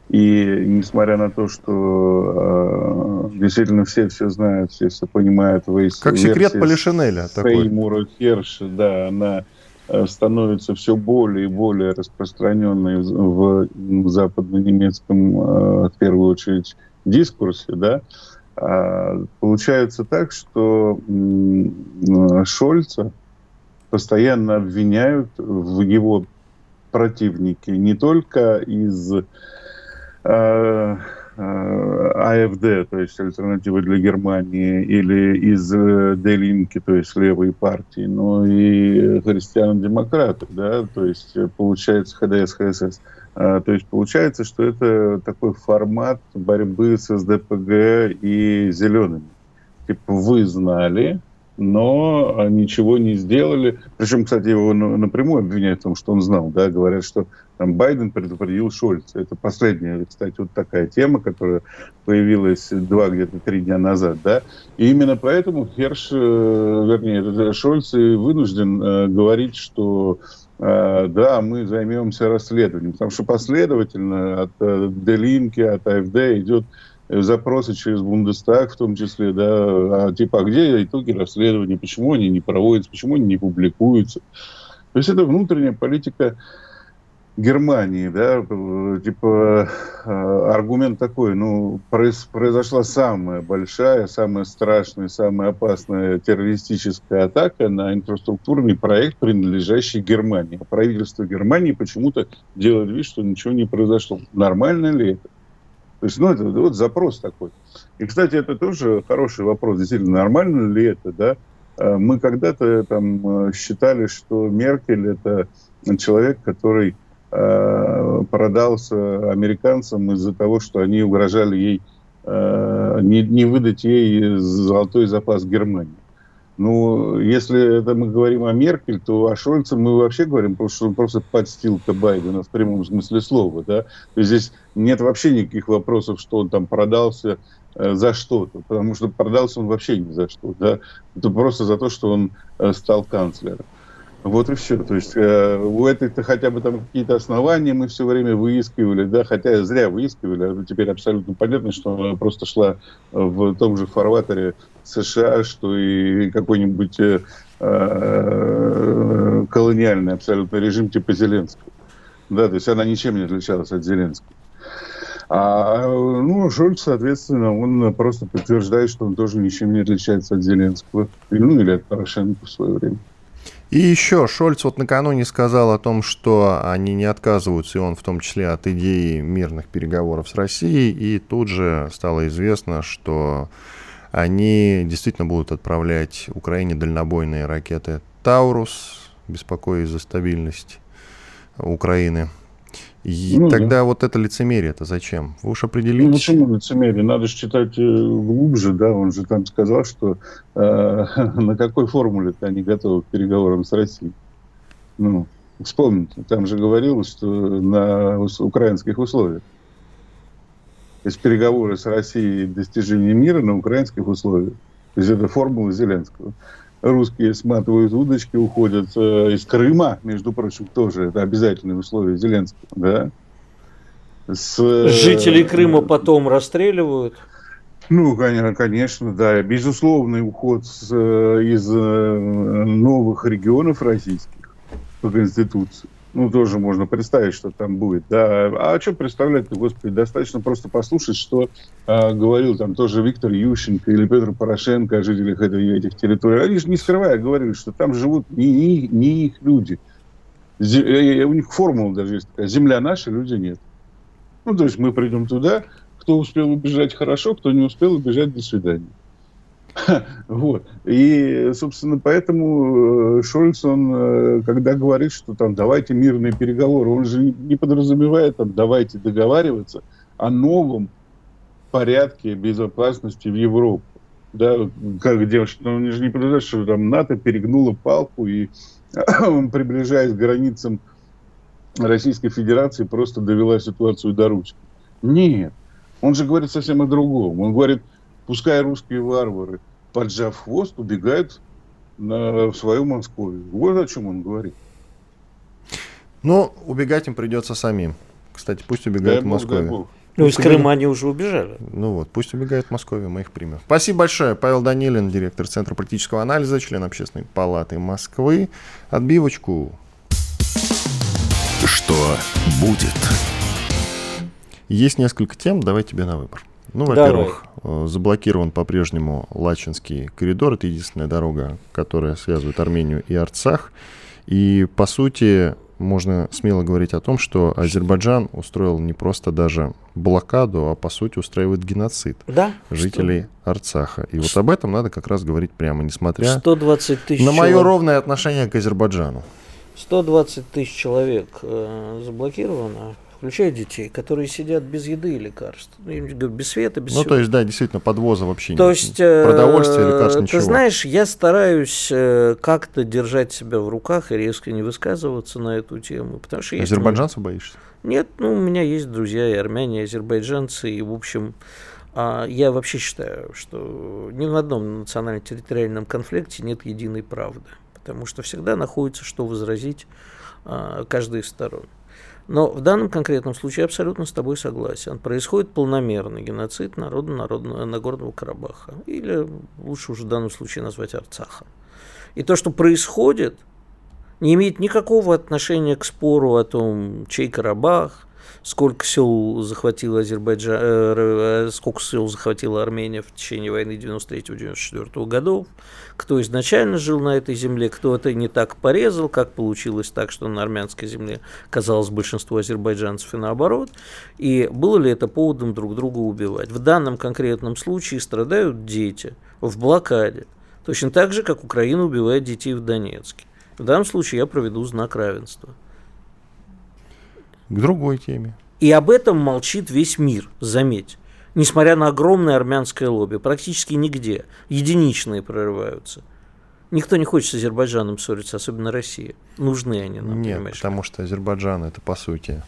Speaker 6: И несмотря на то, что э, действительно все все знают, все все понимают, вы
Speaker 2: как секрет Полишинеля
Speaker 6: такой. Сеймура Херша, да, она э, становится все более и более распространенной в, в западно-немецком, э, в первую очередь, дискурсе, да, а, получается так, что э, Шольца постоянно обвиняют в его противнике не только из АФД, то есть альтернатива для Германии, или из э, Делинки, то есть левой партии, но и христиан-демократы, да, то есть получается ХДС, ХСС. То есть получается, что это такой формат борьбы с СДПГ и зелеными. Типа вы знали, но ничего не сделали. Причем, кстати, его напрямую обвиняют в том, что он знал. Да? Говорят, что там, Байден предупредил Шольца. Это последняя, кстати, вот такая тема, которая появилась два, где-то три дня назад. Да? И именно поэтому Херш, э, вернее, Шольц вынужден э, говорить, что э, да, мы займемся расследованием. Потому что последовательно от э, Делинки, от АФД идет запросы через Бундестаг в том числе, да, а, типа, а где итоги расследования, почему они не проводятся, почему они не публикуются. То есть это внутренняя политика Германии, да, типа а, аргумент такой, ну, произошла самая большая, самая страшная, самая опасная террористическая атака на инфраструктурный проект, принадлежащий Германии. А правительство Германии почему-то делает вид, что ничего не произошло. Нормально ли это? То есть, ну, это вот запрос такой. И, кстати, это тоже хороший вопрос. Действительно, нормально ли это, да? А, мы когда-то там считали, что Меркель это человек, который э, продался американцам из-за того, что они угрожали ей э, не, не выдать ей золотой запас Германии. Ну, если это мы говорим о Меркель, то о Шольце мы вообще говорим, потому что он просто подстил-то Байдена в прямом смысле слова. Да? То есть здесь нет вообще никаких вопросов, что он там продался э, за что-то, потому что продался он вообще ни за что, да, это просто за то, что он э, стал канцлером. Вот и все. То есть э, у этой-то хотя бы там какие-то основания мы все время выискивали, да, хотя зря выискивали, а теперь абсолютно понятно, что она просто шла в том же фарватере США, что и какой-нибудь э, э, колониальный абсолютно режим типа Зеленского. Да, то есть она ничем не отличалась от Зеленского. А ну, Шольц, соответственно, он просто подтверждает, что он тоже ничем не отличается от Зеленского. Ну, или от Порошенко в свое время.
Speaker 2: И еще Шольц вот накануне сказал о том, что они не отказываются, и он в том числе от идеи мирных переговоров с Россией, и тут же стало известно, что они действительно будут отправлять Украине дальнобойные ракеты «Таурус», беспокоясь за стабильность Украины. И ну, тогда да. вот это лицемерие это зачем? Вы уж определитесь. Ну,
Speaker 6: почему лицемерие? Надо же читать э, глубже, да, он же там сказал, что э, на какой формуле-то они готовы к переговорам с Россией. Ну, вспомните, там же говорилось, что на украинских условиях. То есть переговоры с Россией достижение мира на украинских условиях. То есть это формула Зеленского русские сматывают удочки, уходят э, из Крыма, между прочим, тоже это обязательное условие Зеленского, да.
Speaker 3: С, э, Жителей Крыма потом расстреливают.
Speaker 6: Ну, конечно, да. Безусловный уход с, э, из новых регионов российских по Конституции ну, тоже можно представить, что там будет. Да. А что представлять-то, господи, достаточно просто послушать, что а, говорил там тоже Виктор Ющенко или Петр Порошенко о жителях этой, этих территорий. Они же не скрывая говорили, что там живут не, не их люди. Зем, э, у них формула даже есть такая. Земля наша, люди нет. Ну, то есть мы придем туда, кто успел убежать хорошо, кто не успел убежать, до свидания. Вот. И, собственно, поэтому э, Шольц, он, э, когда говорит, что там давайте мирные переговоры, он же не подразумевает там давайте договариваться о новом порядке безопасности в Европу. Да, как девушка, ну, он же не подразумевает, что там НАТО перегнуло палку и, приближаясь к границам Российской Федерации, просто довела ситуацию до ручки. Нет. Он же говорит совсем о другом. Он говорит, пускай русские варвары, поджав хвост, убегают на, в свою Москву. Вот о чем он говорит.
Speaker 2: Ну, убегать им придется самим. Кстати, пусть убегают дай в Москву.
Speaker 3: Ну, из Крыма они уже убежали.
Speaker 2: Ну вот, пусть убегают в Москве, мы их примем. Спасибо большое. Павел Данилин, директор Центра политического анализа, член Общественной палаты Москвы. Отбивочку.
Speaker 1: Что будет?
Speaker 2: Есть несколько тем, давай тебе на выбор. Ну, во-первых, э, заблокирован по-прежнему Лачинский коридор. Это единственная дорога, которая связывает Армению и Арцах. И, по сути, можно смело говорить о том, что Азербайджан устроил не просто даже блокаду, а по сути устраивает геноцид
Speaker 3: да?
Speaker 2: жителей что? Арцаха. И вот об этом надо как раз говорить прямо, несмотря
Speaker 3: 120 тысяч
Speaker 2: на мое человек. ровное отношение к Азербайджану.
Speaker 3: 120 тысяч человек э, заблокировано включая детей, которые сидят без еды и лекарств. Ну, без света, без
Speaker 2: Ну, всего. то есть, да, действительно, подвоза вообще
Speaker 3: то есть,
Speaker 2: Продовольствие, лекарств, ничего.
Speaker 3: Ты знаешь, я стараюсь э, как-то держать себя в руках и резко не высказываться на эту тему. Потому что
Speaker 2: есть Азербайджанцев мы... боишься?
Speaker 3: Нет, ну, у меня есть друзья и армяне, и азербайджанцы, и, в общем, а, я вообще считаю, что ни в одном национально-территориальном конфликте нет единой правды, потому что всегда находится, что возразить а, каждой из сторон. Но в данном конкретном случае абсолютно с тобой согласен. Происходит полномерный геноцид народа народного, Нагорного Карабаха. Или лучше уже в данном случае назвать Арцаха. И то, что происходит, не имеет никакого отношения к спору о том, чей Карабах, сколько сел захватила Азербайджан, э, э, сколько сел захватила Армения в течение войны 93-94 годов, кто изначально жил на этой земле, кто это не так порезал, как получилось так, что на армянской земле казалось большинство азербайджанцев и наоборот, и было ли это поводом друг друга убивать. В данном конкретном случае страдают дети в блокаде, точно так же, как Украина убивает детей в Донецке. В данном случае я проведу знак равенства
Speaker 2: к другой теме.
Speaker 3: И об этом молчит весь мир, заметь. Несмотря на огромное армянское лобби, практически нигде. Единичные прорываются. Никто не хочет с Азербайджаном ссориться, особенно Россия. Нужны они нам,
Speaker 2: Нет,
Speaker 3: понимаешь?
Speaker 2: потому что Азербайджан это, по сути,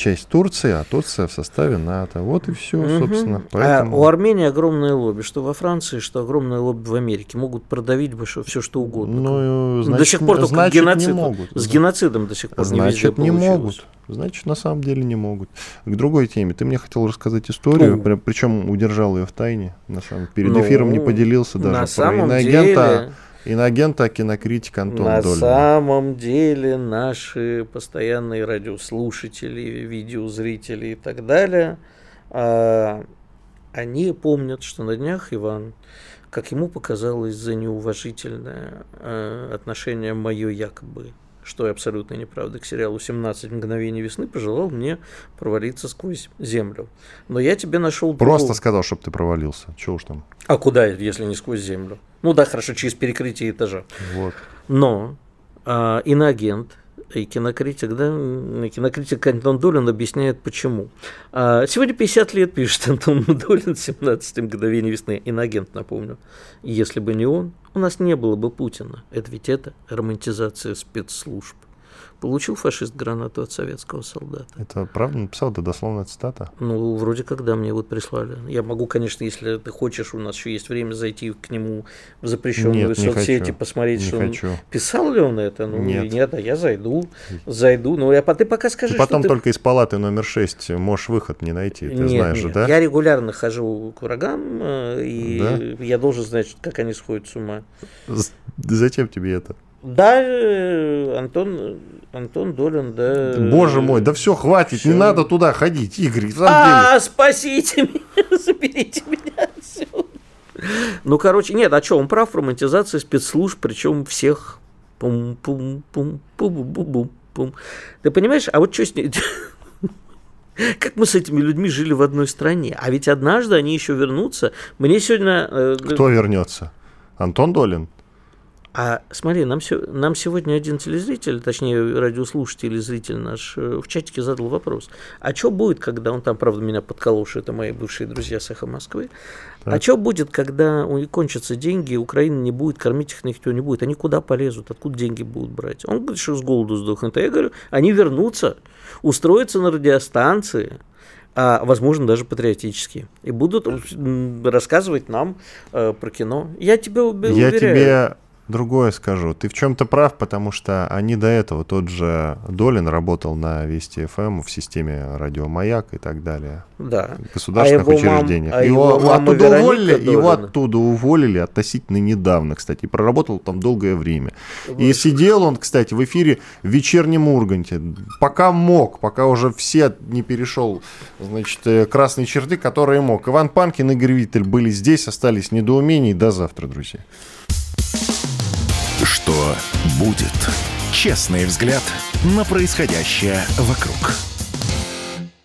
Speaker 2: часть Турции, а Турция в составе НАТО. Вот и все,
Speaker 3: Мгм.
Speaker 2: собственно.
Speaker 3: А
Speaker 2: Поэтому...
Speaker 3: у Армении огромное лобби, что во Франции, что огромное лобби в Америке. Могут продавить бы все, что угодно.
Speaker 2: Ну, значит,
Speaker 3: до сих пор только
Speaker 2: значит,
Speaker 3: геноцид.
Speaker 2: не могут.
Speaker 3: С геноцидом до сих пор не
Speaker 2: Значит, не
Speaker 3: получилось.
Speaker 2: могут. Значит, на самом деле не могут. К другой теме. Ты мне хотел рассказать историю,
Speaker 3: Ну.
Speaker 2: при- причем удержал ее в тайне. На самом перед
Speaker 3: Ну,
Speaker 2: эфиром не поделился даже.
Speaker 3: На
Speaker 2: про
Speaker 3: самом
Speaker 2: иноагента,
Speaker 3: деле,
Speaker 2: иноагента, кинокритик Антон
Speaker 3: на
Speaker 2: Долин.
Speaker 3: самом деле наши постоянные радиослушатели, видеозрители и так далее, а, они помнят, что на днях Иван, как ему показалось за неуважительное а, отношение мое якобы, что и абсолютно неправда, к сериалу «17 мгновений весны», пожелал мне провалиться сквозь землю. Но я тебе нашел
Speaker 2: Просто сказал, чтобы ты провалился. Чего уж там.
Speaker 3: А куда, если не сквозь землю? Ну да, хорошо, через перекрытие этажа.
Speaker 2: Вот.
Speaker 3: Но а, иноагент и кинокритик, да, кинокритик Антон Долин объясняет, почему. А, сегодня 50 лет, пишет Антон Долин, 17 мгновений весны, иноагент, напомню. Если бы не он, у нас не было бы Путина. Это ведь это романтизация спецслужб. Получил фашист гранату от советского солдата.
Speaker 2: Это правда написал? Это дословная цитата?
Speaker 3: Ну, вроде когда мне вот прислали. Я могу, конечно, если ты хочешь, у нас еще есть время зайти к нему в запрещенную
Speaker 2: Нет, не
Speaker 3: соцсети, посмотреть,
Speaker 2: Не
Speaker 3: что
Speaker 2: хочу.
Speaker 3: он писал ли он это. Ну,
Speaker 2: Нет.
Speaker 3: нет, а я зайду, зайду. Ну, я, ты пока скажи,
Speaker 2: Ты потом
Speaker 3: ты...
Speaker 2: только из палаты номер 6 можешь выход не найти. Ты
Speaker 3: Нет,
Speaker 2: знаешь
Speaker 3: нет.
Speaker 2: же, да?
Speaker 3: Я регулярно хожу к врагам, э, и
Speaker 2: Да?
Speaker 3: я должен знать, как они сходят с ума.
Speaker 2: Зачем тебе это?
Speaker 3: Да, э, Антон, Антон Долин, да.
Speaker 2: Боже мой, да все, хватит, не
Speaker 3: всё.
Speaker 2: надо туда ходить, Игорь.
Speaker 3: А, спасите меня, заберите меня отсюда. Ну, короче, нет, а что, он прав, романтизация спецслужб, причем всех. пум пум пум пум пум пум пум Ты понимаешь, а вот что с ней... Как мы с этими людьми жили в одной стране? А ведь однажды они еще вернутся. Мне сегодня... э,
Speaker 2: Кто вернется? Антон Долин?
Speaker 3: А смотри, нам, нам сегодня один телезритель, точнее радиослушатель или зритель наш э, в чатике задал вопрос. А что будет, когда он там, правда, меня подколол, что это мои бывшие друзья с «Эхо Москвы». А
Speaker 2: Так.
Speaker 3: что будет, когда у них кончатся деньги, Украина не будет, кормить их никто не будет? Они куда полезут? Откуда деньги будут брать? Он говорит, что с голоду сдохнут. А я говорю, они вернутся, устроятся на радиостанции, а, возможно, даже патриотические, и будут рассказывать нам э, про кино. Я тебе уб-
Speaker 2: Я
Speaker 3: уверяю.
Speaker 2: тебе другое скажу. Ты в чем-то прав, потому что они до этого, тот же Долин работал на Вести ФМ в системе радиомаяк и так далее.
Speaker 3: Да.
Speaker 2: государственных
Speaker 3: А его мам-
Speaker 2: учреждениях.
Speaker 3: а
Speaker 2: его,
Speaker 3: его
Speaker 2: оттуда
Speaker 3: Вероника
Speaker 2: уволили, его оттуда уволили относительно недавно, кстати. И проработал там долгое время. И
Speaker 3: Вот.
Speaker 2: сидел он, кстати, в эфире в вечернем Урганте. Пока мог, пока уже все не перешел, значит, э, красные черты, которые мог. Иван Панкин, Игорь Виттель были здесь, остались недоумений. До завтра, друзья.
Speaker 1: Что будет? Честный взгляд на происходящее вокруг.